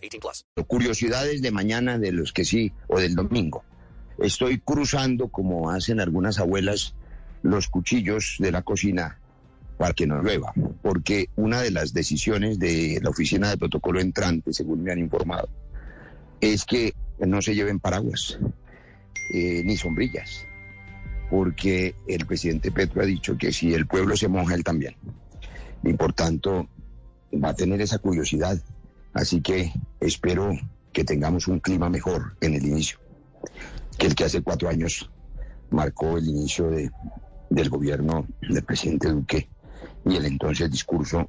18 plus. Curiosidades de mañana de los que sí o del domingo. Estoy cruzando, como hacen algunas abuelas, los cuchillos de la cocina para que no llueva, porque una de las decisiones de la oficina de protocolo entrante, según me han informado, es que no se lleven paraguas eh, ni sombrillas, porque el presidente Petro ha dicho que si el pueblo se moja, él también. Y por tanto, va a tener esa curiosidad. Así que espero que tengamos un clima mejor en el inicio, que el que hace cuatro años marcó el inicio de, del gobierno del presidente Duque y el entonces discurso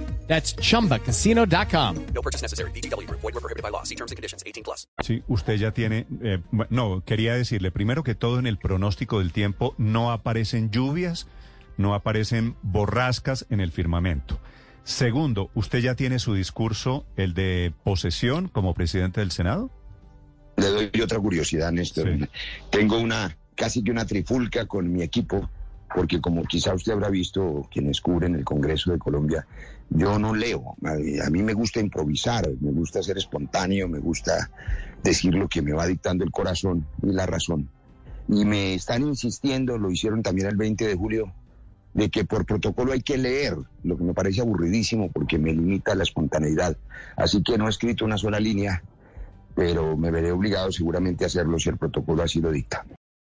That's chumbacasino.com. No purchase necessary. BGW. Void were prohibited by law. See terms and conditions. 18 plus. Sí, usted ya tiene, eh, no, quería decirle primero que todo en el pronóstico del tiempo no aparecen lluvias, no aparecen borrascas en el firmamento. Segundo, ¿usted ya tiene su discurso, el de posesión como presidente del Senado? Le doy otra curiosidad, Néstor. Sí. Tengo una, casi que una trifulca con mi equipo, porque como quizá usted habrá visto, quienes cubren el Congreso de Colombia, yo no leo. A, mí me gusta improvisar, me gusta ser espontáneo, me gusta decir lo que me va dictando el corazón y la razón. Y me están insistiendo, lo hicieron también el 20 de julio, de que por protocolo hay que leer, lo que me parece aburridísimo porque me limita la espontaneidad. Así que no he escrito una sola línea, pero me veré obligado seguramente a hacerlo si el protocolo así lo dicta.